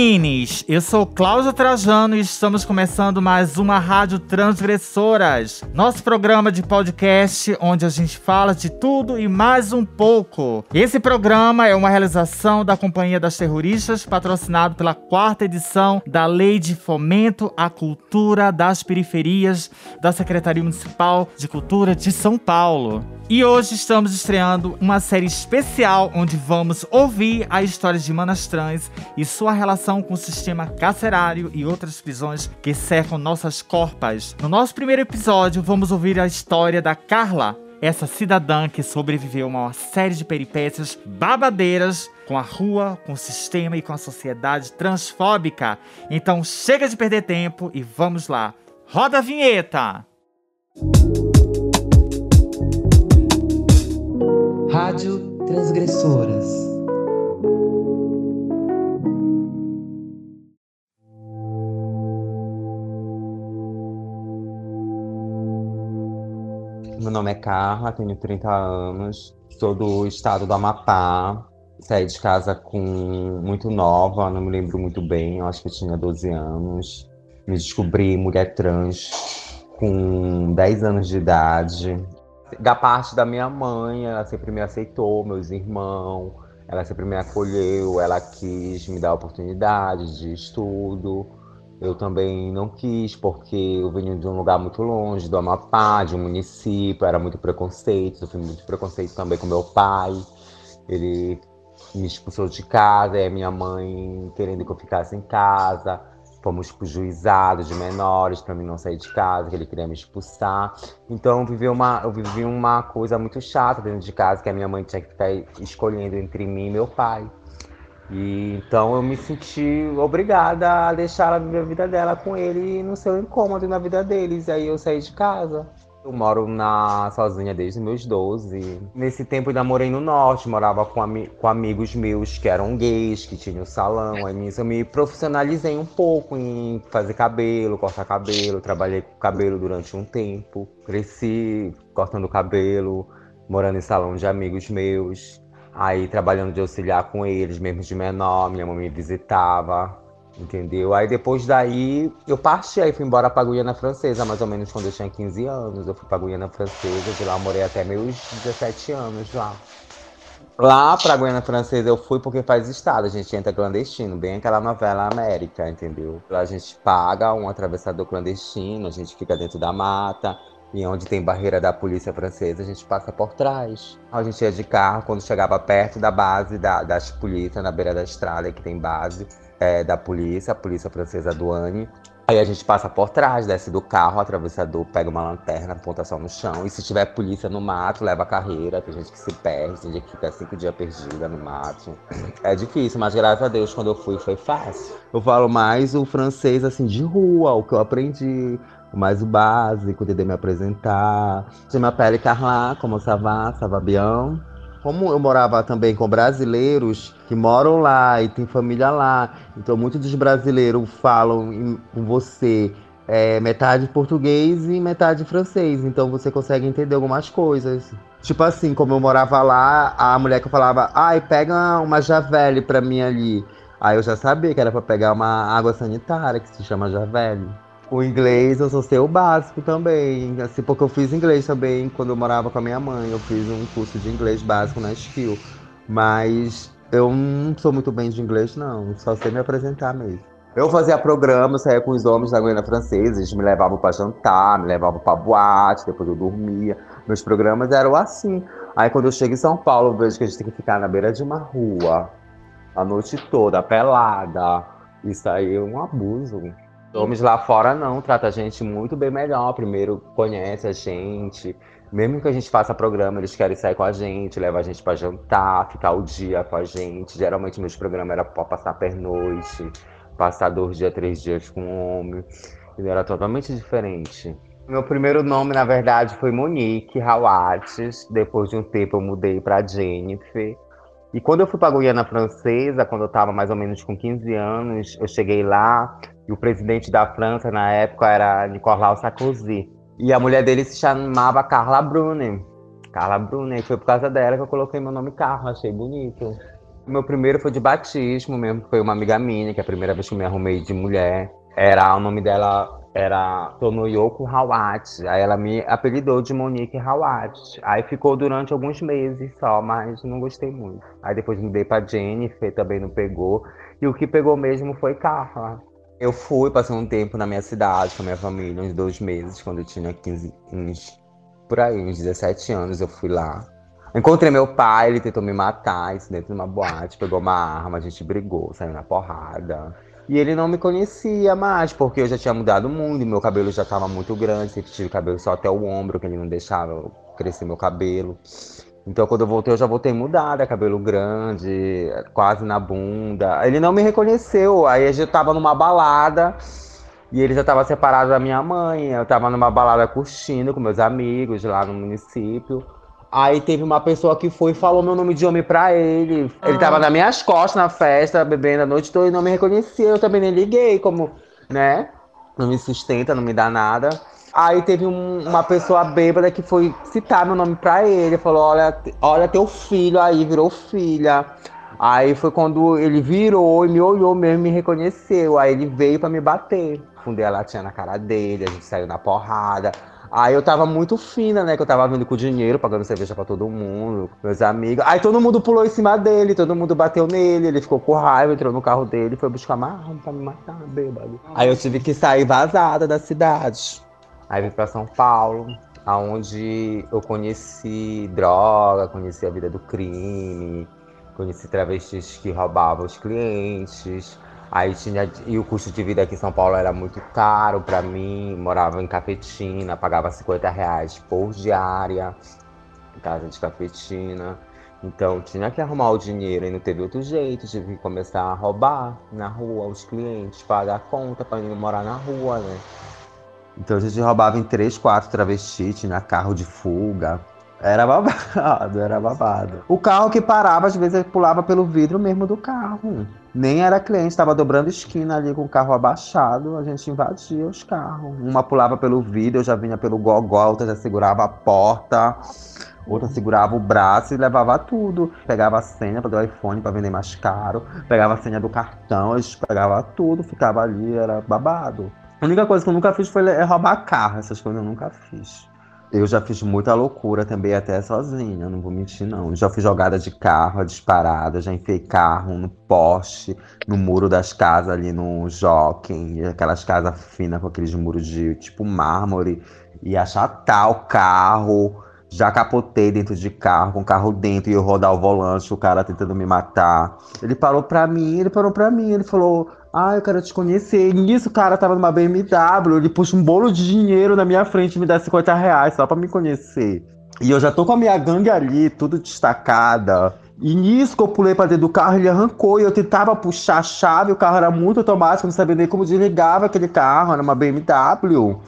menines! Eu sou Cláudio Trajano e estamos começando mais uma Rádio Transgressoras, nosso programa de podcast onde a gente fala de tudo e mais um pouco. Esse programa é uma realização da Companhia das Terroristas, patrocinado pela quarta edição da Lei de Fomento à Cultura das Periferias da Secretaria Municipal de Cultura de São Paulo. E hoje estamos estreando uma série especial onde vamos ouvir a história de Manas Trans e sua relação com o sistema carcerário e outras prisões que cercam nossas corpas. No nosso primeiro episódio, vamos ouvir a história da Carla, essa cidadã que sobreviveu a uma série de peripécias babadeiras com a rua, com o sistema e com a sociedade transfóbica. Então chega de perder tempo e vamos lá. Roda a vinheta! Rádio Transgressoras. Meu nome é Carla, tenho 30 anos, sou do estado do Amapá. Saí de casa com muito nova, não me lembro muito bem, acho que eu tinha 12 anos. Me descobri mulher trans com 10 anos de idade da parte da minha mãe, ela sempre me aceitou, meus irmãos, ela sempre me acolheu, ela quis me dar oportunidades de estudo. Eu também não quis, porque eu venho de um lugar muito longe, do Amapá, de um município, era muito preconceito, sofri muito preconceito também com meu pai. Ele me expulsou de casa, e a minha mãe querendo que eu ficasse em casa. Fomos pro juizado de menores para mim não sair de casa, que ele queria me expulsar. Então eu vivi uma, eu vivi uma coisa muito chata dentro de casa, que a minha mãe tinha que ficar escolhendo entre mim e meu pai. E então eu me senti obrigada a deixar a vida dela com ele no seu incômodo na vida deles. E aí eu saí de casa. Eu moro na sozinha desde meus 12. Nesse tempo ainda morei no norte, morava com, com amigos meus que eram gays, que tinham salão. Aí nisso eu me profissionalizei um pouco em fazer cabelo, cortar cabelo. Trabalhei com cabelo durante um tempo. Cresci cortando cabelo, morando em salão de amigos meus. Aí trabalhando de auxiliar com eles, mesmo de menor, minha mãe me visitava. Entendeu? Aí depois daí eu parti, aí fui embora pra Guiana Francesa, mais ou menos quando eu tinha 15 anos. Eu fui pra Guiana Francesa, de lá morei até meus 17 anos lá. Lá pra Guiana Francesa eu fui porque faz estado, a gente entra clandestino, bem aquela novela América, entendeu? Lá a gente paga um atravessador clandestino, a gente fica dentro da mata, e onde tem barreira da polícia francesa, a gente passa por trás. A gente ia de carro, quando chegava perto da base da, das polícias, na beira da estrada, que tem base, é, da polícia, a polícia francesa douane. Aí a gente passa por trás, desce do carro, atravessador pega uma lanterna, aponta só no chão. E se tiver polícia no mato, leva a carreira. Tem gente que se perde, tem gente que fica cinco dias perdida no mato. É difícil, mas graças a Deus, quando eu fui, foi fácil. Eu falo mais o francês, assim, de rua, o que eu aprendi. Mais o básico, entender me apresentar. Je m'appelle Carla, como ça va? Ça? Como eu morava também com brasileiros que moram lá e tem família lá, então muitos dos brasileiros falam com você é, metade português e metade francês, então você consegue entender algumas coisas. Tipo assim, como eu morava lá, a mulher que eu falava, ai, pega uma Javelle pra mim ali. Aí eu já sabia que era pra pegar uma água sanitária, que se chama Javelle. O inglês eu sei o básico também, assim, porque eu fiz inglês também quando eu morava com a minha mãe. Eu fiz um curso de inglês básico na Skill. Mas eu não sou muito bem de inglês, não. Só sei me apresentar mesmo. Eu fazia programa, saía com os homens da Guiana Francesa, eles me levavam para jantar, me levavam para boate, depois eu dormia. Meus programas eram assim. Aí quando eu chego em São Paulo, eu vejo que a gente tem que ficar na beira de uma rua a noite toda, pelada. Isso aí é um abuso. Homens lá fora não, trata a gente muito bem melhor. Primeiro conhece a gente. Mesmo que a gente faça programa, eles querem sair com a gente, leva a gente para jantar, ficar o dia com a gente. Geralmente meus programas era para passar pernoite, passar dois dias, três dias com um homem. E era totalmente diferente. Meu primeiro nome, na verdade, foi Monique Hawates. Depois de um tempo eu mudei para Jennifer. E quando eu fui para Guiana Francesa, quando eu estava mais ou menos com 15 anos, eu cheguei lá e o presidente da França na época era Nicolas Sarkozy. E a mulher dele se chamava Carla Bruni. Carla Bruni. Foi por causa dela que eu coloquei meu nome Carla, achei bonito. Meu primeiro foi de batismo mesmo, foi uma amiga minha, que é a primeira vez que eu me arrumei de mulher. Era, o nome dela era Tonoyoko Hawat. Aí ela me apelidou de Monique Hawat. Aí ficou durante alguns meses só, mas não gostei muito. Aí depois mudei pra Jennifer, também não pegou. E o que pegou mesmo foi Carla. Eu fui, passei um tempo na minha cidade com a minha família, uns dois meses, quando eu tinha 15, uns, por aí, uns 17 anos, eu fui lá. Encontrei meu pai, ele tentou me matar, isso dentro de uma boate, pegou uma arma, a gente brigou, saiu na porrada. E ele não me conhecia mais, porque eu já tinha mudado muito, meu cabelo já estava muito grande, sempre tive cabelo só até o ombro, que ele não deixava crescer meu cabelo. Então quando eu voltei, eu já voltei mudada, cabelo grande, quase na bunda. Ele não me reconheceu, aí a gente tava numa balada e ele já tava separado da minha mãe. Eu tava numa balada curtindo com meus amigos lá no município. Aí teve uma pessoa que foi e falou meu nome de homem pra ele. Ele tava nas minhas costas na festa, bebendo a noite toda e não me reconhecia. Eu também nem liguei, como, né? Não me sustenta, não me dá nada. Aí teve um, uma pessoa bêbada que foi citar meu nome pra ele. Falou: olha, olha teu filho aí, virou filha. Aí foi quando ele virou e me olhou mesmo, me reconheceu. Aí ele veio para me bater. Fundei a latinha na cara dele, a gente saiu na porrada. Aí eu tava muito fina, né? Que eu tava vindo com dinheiro, pagando cerveja pra todo mundo, meus amigos. Aí todo mundo pulou em cima dele, todo mundo bateu nele, ele ficou com raiva, entrou no carro dele, foi buscar uma arma pra me matar, bêbado. Aí eu tive que sair vazada da cidade. Aí vim pra São Paulo, aonde eu conheci droga, conheci a vida do crime, conheci travestis que roubavam os clientes. Aí tinha. E o custo de vida aqui em São Paulo era muito caro para mim. Morava em cafetina, pagava 50 reais por diária casa de cafetina. Então tinha que arrumar o dinheiro e não teve outro jeito. Tive que começar a roubar na rua os clientes, pagar a conta para ir morar na rua, né? Então a gente roubava em três, quatro travestis, tinha carro de fuga. Era babado, era babado. O carro que parava, às vezes, pulava pelo vidro mesmo do carro. Nem era cliente, estava dobrando esquina ali com o carro abaixado, a gente invadia os carros. Uma pulava pelo vidro, eu já vinha pelo gogó, outra já segurava a porta, outra segurava o braço e levava tudo. Pegava a senha para o iPhone para vender mais caro, pegava a senha do cartão, eles pegava tudo, ficava ali, era babado. A única coisa que eu nunca fiz foi é roubar carro, essas coisas eu nunca fiz. Eu já fiz muita loucura também, até sozinha, não vou mentir, não. Já fui jogada de carro, disparada, já enfiei carro no poste, no muro das casas ali no Jockey, aquelas casas finas com aqueles muros de tipo mármore, e achatar o carro. Já capotei dentro de carro, com o carro dentro, e eu rodar o volante, o cara tentando me matar. Ele parou pra mim, ele parou pra mim, ele falou: ah, eu quero te conhecer. E nisso o cara tava numa BMW, ele puxa um bolo de dinheiro na minha frente e me dá 50 reais só pra me conhecer. E eu já tô com a minha gangue ali, tudo destacada. E nisso que eu pulei pra dentro do carro, ele arrancou e eu tentava puxar a chave, o carro era muito automático, não sabia nem como desligava aquele carro, era uma BMW.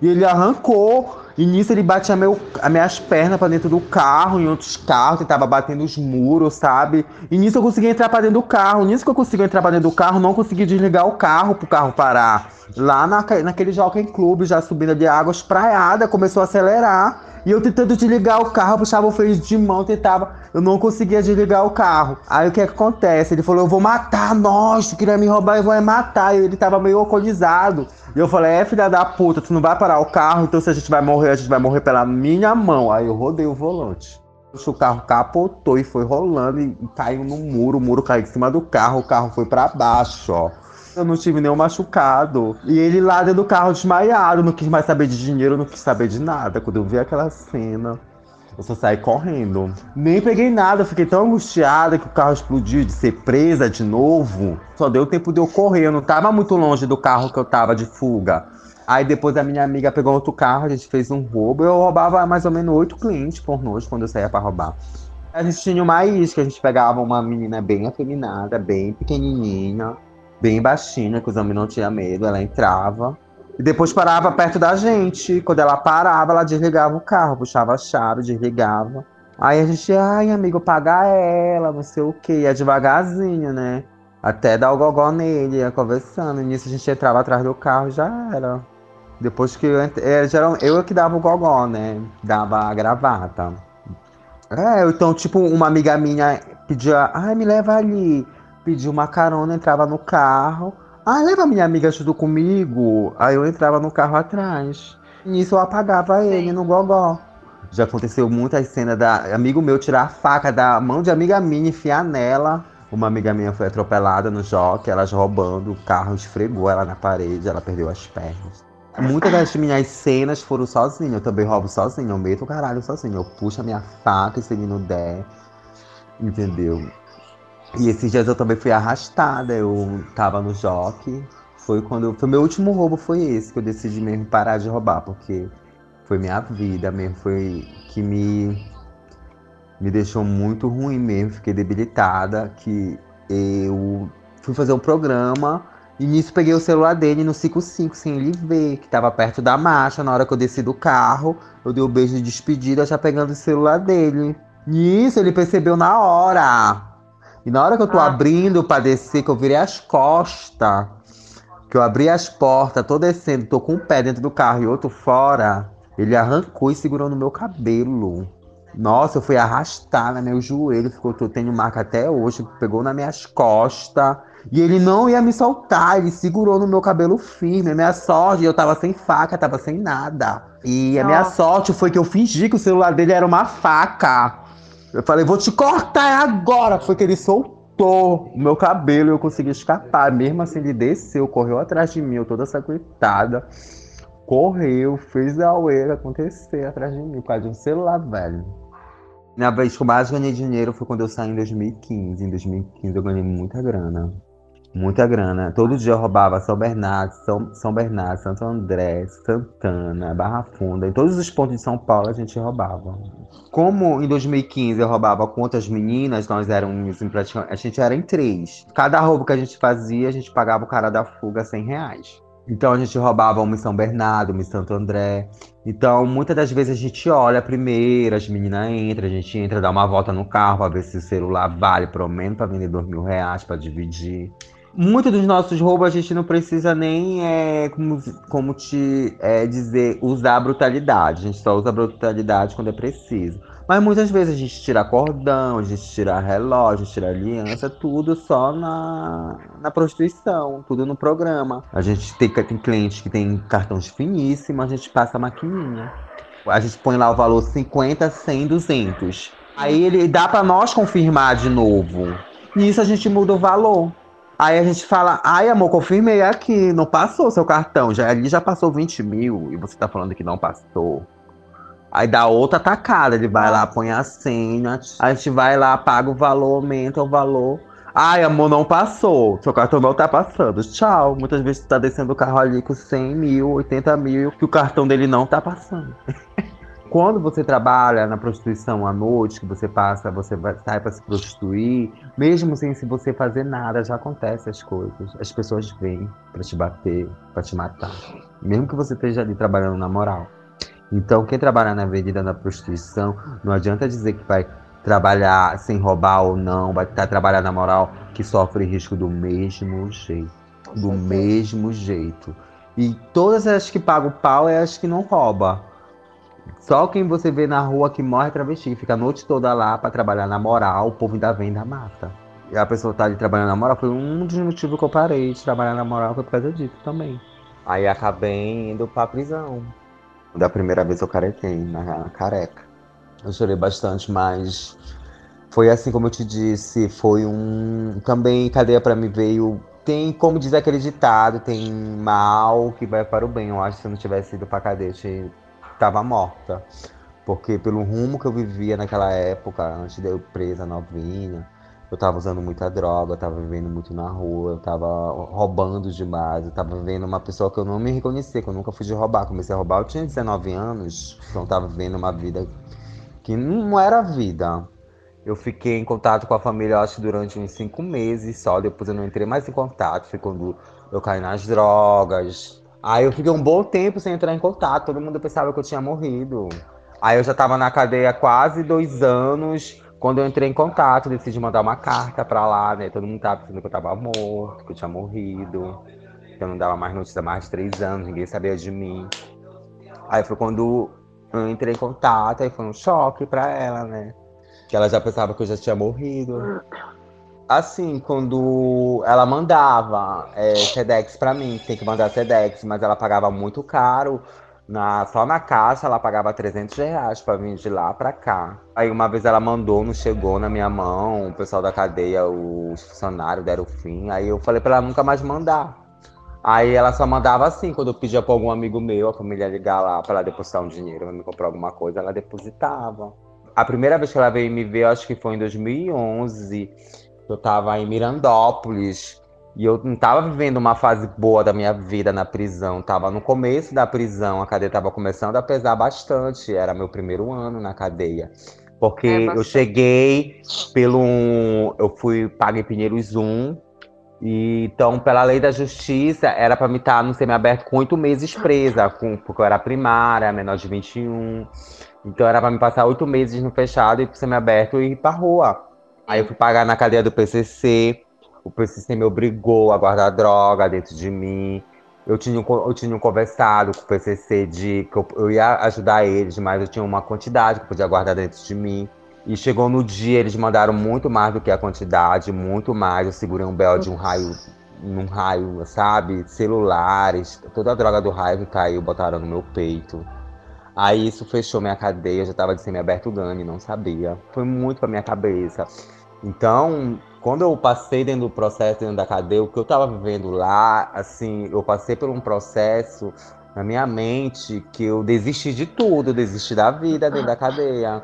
E ele arrancou. E nisso ele batia meu, as minhas pernas para dentro do carro, em outros carros, tentava bater nos muros, sabe? E nisso eu consegui entrar para dentro do carro. Nisso que eu consegui entrar para dentro do carro, não consegui desligar o carro pro carro parar. Lá na, naquele Jockey Club, já subindo de água espraiada, começou a acelerar. E eu tentando desligar o carro, puxava o freio de mão, tentava. Eu não conseguia desligar o carro. Aí o que, é que acontece? Ele falou: Eu vou matar nós, tu queria me roubar, eu vou matar. E ele tava meio alcoolizado. E eu falei: É, filha da puta, tu não vai parar o carro, então se a gente vai morrer, a gente vai morrer pela minha mão. Aí eu rodei o volante. O carro capotou e foi rolando e caiu no muro. O muro caiu em cima do carro, o carro foi para baixo, ó. Eu não tive nenhum machucado. E ele lá dentro do carro desmaiado, não quis mais saber de dinheiro, não quis saber de nada. Quando eu vi aquela cena, eu só saí correndo. Nem peguei nada, fiquei tão angustiada que o carro explodiu de ser presa de novo. Só deu tempo de eu correr, eu não tava muito longe do carro que eu tava de fuga. Aí depois a minha amiga pegou outro carro, a gente fez um roubo. Eu roubava mais ou menos oito clientes por noite quando eu saía para roubar. A gente tinha uma isca, a gente pegava uma menina bem afeminada, bem pequenininha bem baixinha, que os homens não tinham medo. Ela entrava e depois parava perto da gente. Quando ela parava, ela desligava o carro, puxava a chave, desligava. Aí a gente, ai, amigo, paga ela, não sei o quê. Ia devagarzinho, né? Até dar o gogó nele, ia conversando. E nisso a gente entrava atrás do carro já era. Depois que eu é, eu que dava o gogó, né? Dava a gravata. É, então, tipo, uma amiga minha pedia, ai, me leva ali. Pediu uma carona, entrava no carro. Ah, leva minha amiga junto comigo. Aí eu entrava no carro atrás. Nisso eu apagava ele no gogó. Já aconteceu muitas cenas da amigo meu tirar a faca da mão de amiga minha, enfiar nela. Uma amiga minha foi atropelada no joque, elas roubando, o carro esfregou ela na parede, ela perdeu as pernas. Muitas das minhas cenas foram sozinha, eu também roubo sozinho, eu meto o caralho sozinho. Eu puxo a minha faca e se ele não der, entendeu? E esses dias eu também fui arrastada, eu tava no joque. Foi quando. Foi meu último roubo, foi esse, que eu decidi mesmo parar de roubar, porque foi minha vida mesmo, foi que me me deixou muito ruim mesmo, fiquei debilitada, que eu fui fazer um programa e nisso peguei o celular dele no 55 sem ele ver, que tava perto da marcha, na hora que eu desci do carro, eu dei um beijo de despedida já pegando o celular dele. Nisso ele percebeu na hora. E na hora que eu tô ah. abrindo pra descer, que eu virei as costas, que eu abri as portas, tô descendo, tô com um pé dentro do carro e outro fora, ele arrancou e segurou no meu cabelo. Nossa, eu fui arrastar no meu joelho, ficou, eu tenho marca até hoje, pegou nas minhas costas. E ele não ia me soltar, ele segurou no meu cabelo firme. A minha sorte, eu tava sem faca, tava sem nada. E a Nossa. minha sorte foi que eu fingi que o celular dele era uma faca. Eu falei, vou te cortar agora. Foi que ele soltou o meu cabelo e eu consegui escapar. Mesmo assim, ele desceu, correu atrás de mim, eu toda sacuetada correu, fez a ueira acontecer atrás de mim, por causa de um celular velho. Na vez que eu mais ganhei dinheiro foi quando eu saí em 2015. Em 2015 eu ganhei muita grana. Muita grana. Todo dia eu roubava São Bernardo, São, São Bernardo, Santo André, Santana, Barra Funda. Em todos os pontos de São Paulo a gente roubava. Como em 2015 eu roubava com outras meninas, nós éramos praticamente. A gente era em três. Cada roubo que a gente fazia, a gente pagava o cara da fuga 100 reais. Então a gente roubava uma em São Bernardo, uma em Santo André. Então, muitas das vezes a gente olha primeiro, as meninas entram, a gente entra, dá uma volta no carro para ver se o celular vale pelo menos para vender dois mil reais para dividir. Muitos dos nossos roubos a gente não precisa nem, é, como, como te é, dizer, usar a brutalidade. A gente só usa a brutalidade quando é preciso. Mas muitas vezes a gente tira cordão, a gente tira relógio, a gente tira aliança, tudo só na, na prostituição, tudo no programa. A gente tem, tem clientes que tem cartões finíssimos, a gente passa a maquininha. A gente põe lá o valor 50, 100, 200. Aí ele dá para nós confirmar de novo. Nisso a gente muda o valor. Aí a gente fala, ai amor, confirmei aqui, não passou seu cartão. Já, ali já passou 20 mil e você tá falando que não passou. Aí dá outra tacada, ele vai lá, põe a senha, a gente vai lá, paga o valor, aumenta o valor. Ai, amor, não passou. Seu cartão não tá passando. Tchau. Muitas vezes tá descendo o carro ali com 100 mil, 80 mil, que o cartão dele não tá passando. Quando você trabalha na prostituição à noite, que você passa, você vai, sai para se prostituir, mesmo sem se você fazer nada, já acontece as coisas. As pessoas vêm para te bater, para te matar. Mesmo que você esteja ali trabalhando na moral. Então, quem trabalha na avenida na prostituição, não adianta dizer que vai trabalhar sem roubar ou não, vai estar trabalhando na moral, que sofre risco do mesmo jeito. Do mesmo jeito. E todas as que pagam pau é as que não roubam. Só quem você vê na rua que morre é travesti, fica a noite toda lá para trabalhar na moral, o povo ainda vem da mata. E a pessoa tá ali trabalhando na moral, foi um dos motivos que eu parei de trabalhar na moral, foi por causa disso também. Aí acabei indo pra prisão. Da primeira vez eu carequei, na careca. Eu chorei bastante, mas foi assim como eu te disse, foi um. Também cadeia para mim veio. Tem, como diz aquele ditado, tem mal que vai para o bem. Eu acho que se eu não tivesse ido pra cadeia, eu tava morta. Porque pelo rumo que eu vivia naquela época, antes de eu presa novinha, eu tava usando muita droga, eu tava vivendo muito na rua, eu tava roubando demais, eu tava vivendo uma pessoa que eu não me reconhecia, que eu nunca fui de roubar. Comecei a roubar, eu tinha 19 anos, então eu tava vivendo uma vida que não era vida. Eu fiquei em contato com a família, acho durante uns cinco meses só, depois eu não entrei mais em contato, foi quando eu caí nas drogas. Aí eu fiquei um bom tempo sem entrar em contato, todo mundo pensava que eu tinha morrido. Aí eu já tava na cadeia quase dois anos, quando eu entrei em contato, decidi mandar uma carta pra lá, né? Todo mundo tava pensando que eu tava morto, que eu tinha morrido, que eu não dava mais notícia há mais de três anos, ninguém sabia de mim. Aí foi quando eu entrei em contato, aí foi um choque pra ela, né? Que ela já pensava que eu já tinha morrido. Assim, quando ela mandava é, Sedex pra mim, tem que mandar Sedex, mas ela pagava muito caro. Na, só na caixa ela pagava 300 reais pra vir de lá pra cá. Aí uma vez ela mandou, não chegou na minha mão, o pessoal da cadeia, os funcionários deram fim. Aí eu falei pra ela nunca mais mandar. Aí ela só mandava assim, quando eu pedia pra algum amigo meu, a família ligar lá pra ela depositar um dinheiro, pra me comprar alguma coisa, ela depositava. A primeira vez que ela veio me ver, acho que foi em 2011. Eu tava em Mirandópolis. E eu não tava vivendo uma fase boa da minha vida na prisão. Tava no começo da prisão, a cadeia tava começando a pesar bastante. Era meu primeiro ano na cadeia. Porque é eu cheguei pelo. Eu fui pago em Pinheiros 1. E, então, pela lei da justiça, era para me estar no semiaberto com oito meses presa, com, porque eu era primária, menor de 21. Então, era para me passar oito meses no fechado e pro semiaberto e ir pra rua. Aí eu fui pagar na cadeia do PCC. O PCC me obrigou a guardar droga dentro de mim. Eu tinha, eu tinha conversado com o PCC de que eu, eu ia ajudar eles, mas eu tinha uma quantidade que eu podia guardar dentro de mim. E chegou no dia, eles mandaram muito mais do que a quantidade, muito mais. Eu segurei um belo de um raio, num raio, sabe? Celulares, toda a droga do raio que caiu, botaram no meu peito. Aí isso fechou minha cadeia, eu já tava de semi-aberto gangue, não sabia. Foi muito pra minha cabeça. Então, quando eu passei dentro do processo, dentro da cadeia, o que eu estava vivendo lá, assim, eu passei por um processo na minha mente que eu desisti de tudo, eu desisti da vida dentro da cadeia.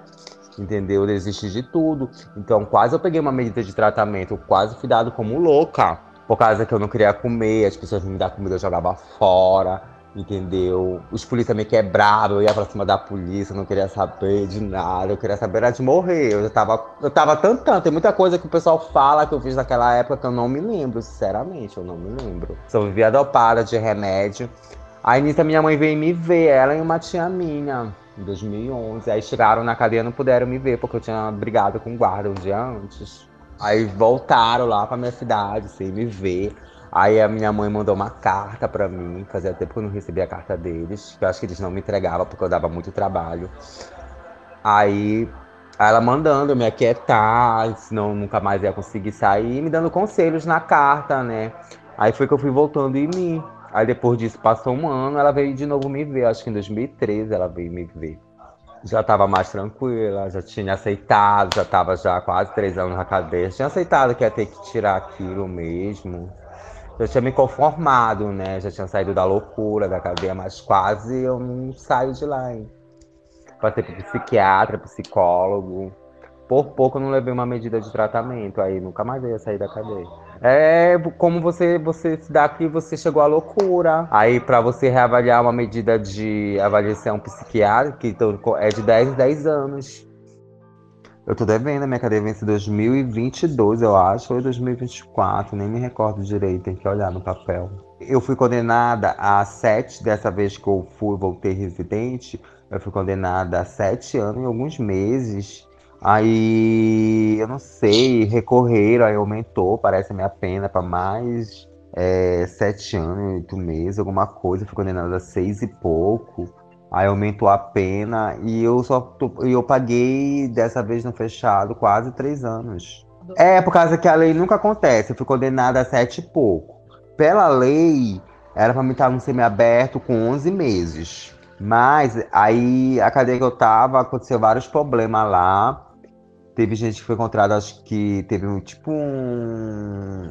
Entendeu? Eu desisti de tudo. Então, quase eu peguei uma medida de tratamento, eu quase fui dado como louca. Por causa que eu não queria comer, as pessoas me davam comida, eu jogava fora entendeu? Os polícias me quebravam, eu ia pra cima da polícia, não queria saber de nada, eu queria saber era de morrer. Eu já tava, eu tava tentando, tem muita coisa que o pessoal fala que eu fiz naquela época que eu não me lembro, sinceramente, eu não me lembro. Só vivia dopada de remédio. Aí nisso minha mãe veio me ver, ela e uma tia minha, em 2011. Aí chegaram na cadeia não puderam me ver, porque eu tinha brigado com o guarda um dia antes. Aí voltaram lá pra minha cidade, sem me ver. Aí a minha mãe mandou uma carta para mim, fazia tempo que eu não recebia a carta deles, que eu acho que eles não me entregavam porque eu dava muito trabalho. Aí ela mandando me aquietar, senão nunca mais ia conseguir sair, me dando conselhos na carta, né? Aí foi que eu fui voltando em mim. Aí depois disso passou um ano, ela veio de novo me ver, acho que em 2013 ela veio me ver. Já estava mais tranquila, já tinha aceitado, já estava já quase três anos na cadeia, tinha aceitado que ia ter que tirar aquilo mesmo já tinha me conformado, né? Já tinha saído da loucura, da cadeia, mas quase eu não saio de lá, hein? Passei por psiquiatra, psicólogo. Por pouco eu não levei uma medida de tratamento, aí nunca mais ia sair da cadeia. É como você, você se dá que você chegou à loucura. Aí, para você reavaliar uma medida de avaliação psiquiátrica, então, é de 10 em 10 anos. Eu tô devendo, minha cadeia vence 2022, eu acho, ou 2024, nem me recordo direito, tem que olhar no papel. Eu fui condenada a sete, dessa vez que eu fui, voltei residente, eu fui condenada a sete anos e alguns meses. Aí, eu não sei, recorreram, aí aumentou, parece a minha pena para mais é, sete anos, oito meses, alguma coisa. Eu fui condenada a seis e pouco. Aí aumentou a pena e eu só eu paguei dessa vez no fechado quase três anos. É, por causa que a lei nunca acontece. Eu fui condenada a sete e pouco. Pela lei, era para me estar no semiaberto com 11 meses. Mas aí a cadeia que eu tava, aconteceu vários problemas lá. Teve gente que foi encontrada, acho que teve um tipo um.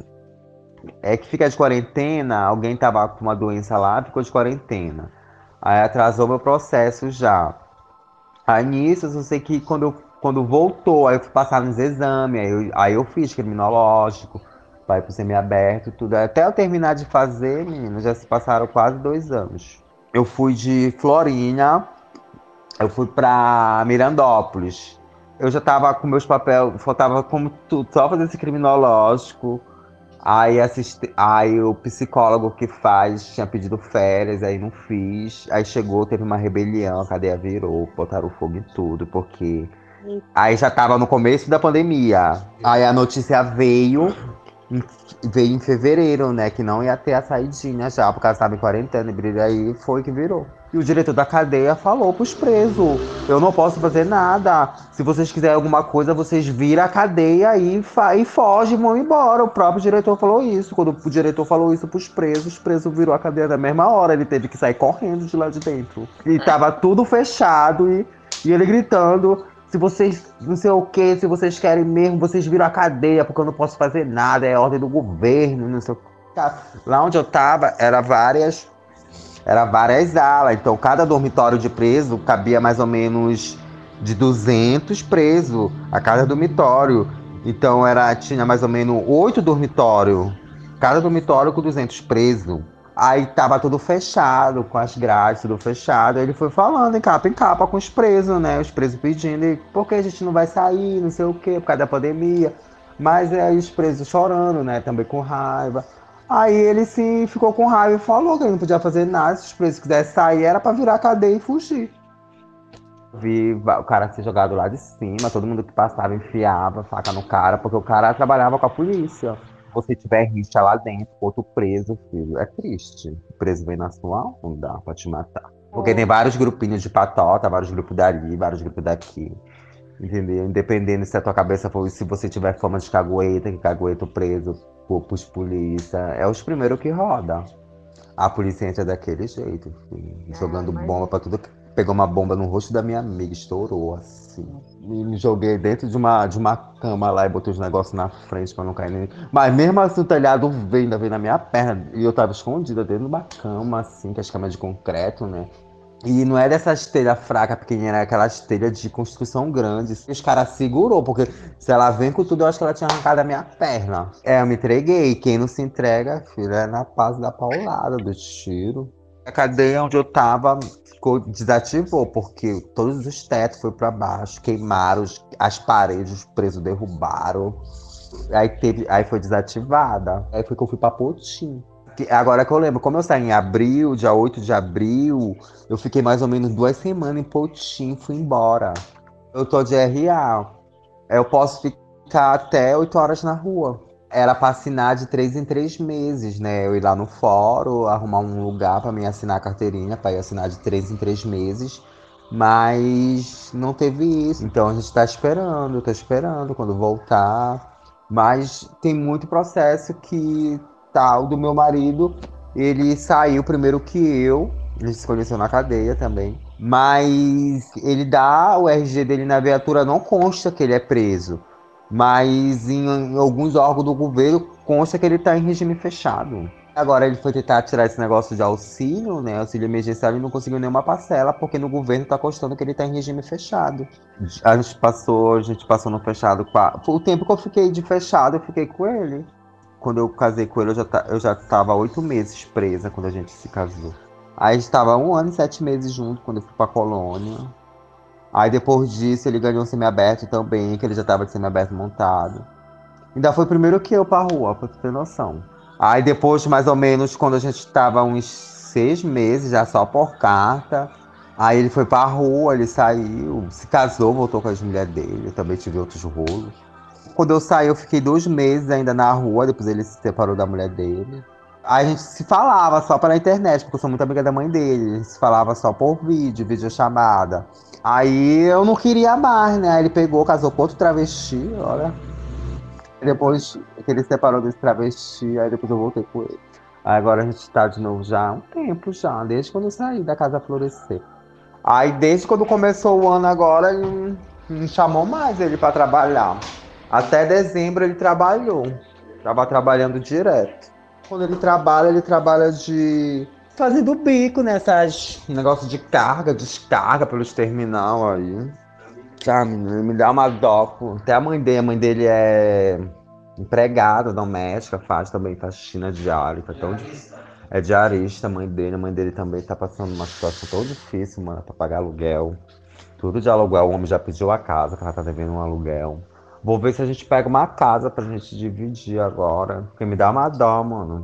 É que fica de quarentena, alguém tava com uma doença lá, ficou de quarentena. Aí atrasou meu processo já. Aí nisso, eu sei que quando, quando voltou, aí eu fui passar nos exames, aí eu, aí eu fiz criminológico, vai pro semiaberto, tudo. Até eu terminar de fazer, menino, já se passaram quase dois anos. Eu fui de Florinha, eu fui pra Mirandópolis. Eu já tava com meus papéis, faltava como tudo, só fazer esse criminológico. Aí, assisti... aí o psicólogo que faz tinha pedido férias, aí não fiz. Aí chegou, teve uma rebelião, a cadeia virou, botaram fogo em tudo, porque. Aí já tava no começo da pandemia. Aí a notícia veio, veio em fevereiro, né? Que não ia ter a saidinha já, porque ela estava em quarentena, e aí foi que virou. E o diretor da cadeia falou pros presos: eu não posso fazer nada. Se vocês quiserem alguma coisa, vocês viram a cadeia e, e fogem, vão embora. O próprio diretor falou isso. Quando o diretor falou isso pros presos, os presos virou a cadeia na mesma hora. Ele teve que sair correndo de lá de dentro. E tava tudo fechado e, e ele gritando: se vocês não sei o que, se vocês querem mesmo, vocês viram a cadeia, porque eu não posso fazer nada, é ordem do governo, não sei o que. Lá onde eu tava, era várias era várias alas, então cada dormitório de preso cabia mais ou menos de 200 presos a cada dormitório. Então era tinha mais ou menos oito dormitórios, cada dormitório com 200 presos. Aí tava tudo fechado, com as grades tudo fechado. Aí ele foi falando em capa em capa com os presos, né? Os presos pedindo, por que a gente não vai sair, não sei o quê, por causa da pandemia. Mas aí os presos chorando, né? Também com raiva. Aí ele se ficou com raiva e falou que ele não podia fazer nada. Se os presos quisessem sair, era pra virar cadeia e fugir. Vi o cara ser jogado lá de cima, todo mundo que passava enfiava faca no cara, porque o cara trabalhava com a polícia. Você tiver rixa lá dentro, outro preso, filho, é triste. O preso vem na sua onda pra te matar. Porque tem vários grupinhos de patota, vários grupos dali, vários grupos daqui. Entendeu? Independente se a tua cabeça for, se você tiver forma de cagueta, que cagueta o preso pros polícia. É os primeiros que roda. A polícia entra daquele jeito, filho, jogando mas... bomba pra tudo. Pegou uma bomba no rosto da minha amiga, estourou assim. E me joguei dentro de uma, de uma cama lá e botei os negócios na frente pra não cair nem. Mas mesmo assim o telhado veio, ainda veio na minha perna. E eu tava escondida dentro de uma cama, assim, que as camas de concreto, né? E não é dessas telhas fracas, pequenininha, era aquelas telhas de construção grande. Os caras segurou, porque se ela vem com tudo, eu acho que ela tinha arrancado a minha perna. É, eu me entreguei. Quem não se entrega, filho, é na paz da paulada, do tiro. A cadeia onde eu tava ficou, desativou, porque todos os tetos foram para baixo, queimaram as paredes, os presos derrubaram. Aí, teve, aí foi desativada. Aí foi que eu fui pra Potim agora que eu lembro, como eu saí em abril, dia 8 de abril, eu fiquei mais ou menos duas semanas em Potim, fui embora. Eu tô de RA. Eu posso ficar até 8 horas na rua. Era pra assinar de três em três meses, né? Eu ir lá no fórum, arrumar um lugar para mim assinar a carteirinha, para ir assinar de três em três meses. Mas não teve isso. Então a gente tá esperando, tá esperando quando voltar. Mas tem muito processo que tal do meu marido, ele saiu primeiro que eu. Ele se conheceu na cadeia também. Mas ele dá o RG dele na viatura, não consta que ele é preso. Mas em, em alguns órgãos do governo consta que ele está em regime fechado. Agora ele foi tentar tirar esse negócio de auxílio, né? Auxílio emergencial e não conseguiu nenhuma parcela, porque no governo está constando que ele está em regime fechado. A gente passou, a gente passou no fechado. O tempo que eu fiquei de fechado, eu fiquei com ele. Quando eu casei com ele, eu já, eu já tava oito meses presa quando a gente se casou. Aí estava um ano e sete meses junto quando eu fui pra colônia. Aí depois disso ele ganhou um semiaberto também, que ele já tava de semiaberto montado. Ainda foi primeiro que eu pra rua, pra ter noção. Aí depois, mais ou menos, quando a gente tava uns seis meses, já só por carta. Aí ele foi pra rua, ele saiu, se casou, voltou com as mulheres dele. Eu também tive outros rolos. Quando eu saí, eu fiquei dois meses ainda na rua, depois ele se separou da mulher dele. Aí a gente se falava só pela internet, porque eu sou muito amiga da mãe dele. A gente se falava só por vídeo, videochamada. Aí eu não queria mais, né? Aí ele pegou, casou com outro travesti, olha. Depois que ele se separou desse travesti, aí depois eu voltei com ele. Aí agora a gente tá de novo já há um tempo já, desde quando eu saí da Casa Florescer. Aí desde quando começou o ano agora, ele não chamou mais ele para trabalhar. Até dezembro ele trabalhou. Tava trabalhando direto. Quando ele trabalha, ele trabalha de. fazendo bico nessas. negócio de carga, descarga pelos terminal aí. Sabe, me dá uma dó. Até a mãe dele, a mãe dele é empregada doméstica, faz também faxina diária, tá tão difícil. É diarista, a mãe dele, a mãe dele também tá passando uma situação tão difícil, mano, pra pagar aluguel. Tudo de aluguel, o homem já pediu a casa, que ela tá devendo um aluguel. Vou ver se a gente pega uma casa pra gente dividir agora. Porque me dá uma dó, mano.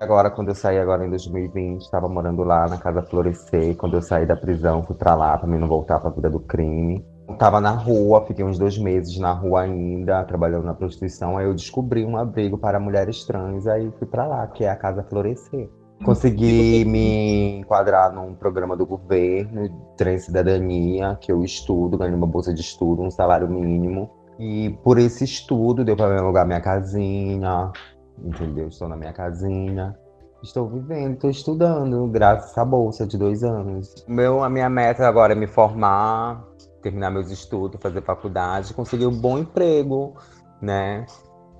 Agora, quando eu saí agora em 2020, tava morando lá na casa Florescer. Quando eu saí da prisão, fui pra lá pra mim não voltar pra vida do crime. Eu tava na rua, fiquei uns dois meses na rua ainda, trabalhando na prostituição. Aí eu descobri um abrigo para mulheres trans, aí fui pra lá, que é a Casa Florescer. Consegui me enquadrar num programa do governo, Trem Cidadania, que eu estudo, ganhei uma bolsa de estudo, um salário mínimo. E por esse estudo deu para me alugar minha casinha, entendeu? Estou na minha casinha. Estou vivendo, estou estudando, graças à bolsa de dois anos. Meu, a minha meta agora é me formar, terminar meus estudos, fazer faculdade, conseguir um bom emprego, né?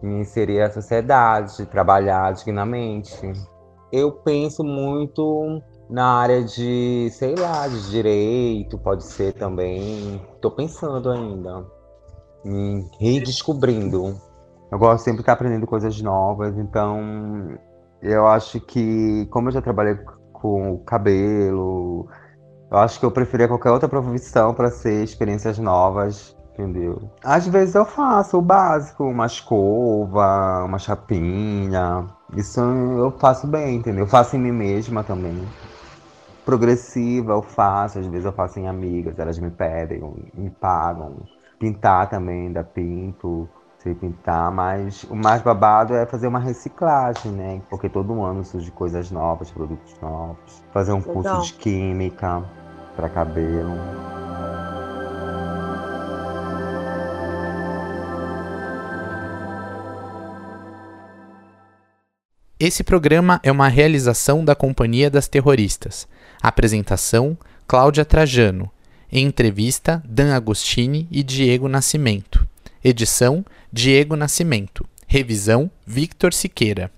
Me inserir na sociedade, trabalhar dignamente. Eu penso muito na área de, sei lá, de direito, pode ser também. Estou pensando ainda, me redescobrindo. Eu gosto sempre de estar aprendendo coisas novas, então eu acho que, como eu já trabalhei com o cabelo, eu acho que eu preferia qualquer outra profissão para ser experiências novas, entendeu? Às vezes eu faço o básico, uma escova, uma chapinha. Isso eu faço bem, entendeu? Eu faço em mim mesma também. Progressiva eu faço, às vezes eu faço em amigas, elas me pedem, me pagam. Pintar também, ainda pinto sei pintar, mas o mais babado é fazer uma reciclagem, né? Porque todo ano surge coisas novas, produtos novos. Fazer um Legal. curso de química para cabelo. Esse programa é uma realização da Companhia das Terroristas. Apresentação: Cláudia Trajano. Entrevista, Dan Agostini e Diego Nascimento. Edição: Diego Nascimento. Revisão: Victor Siqueira.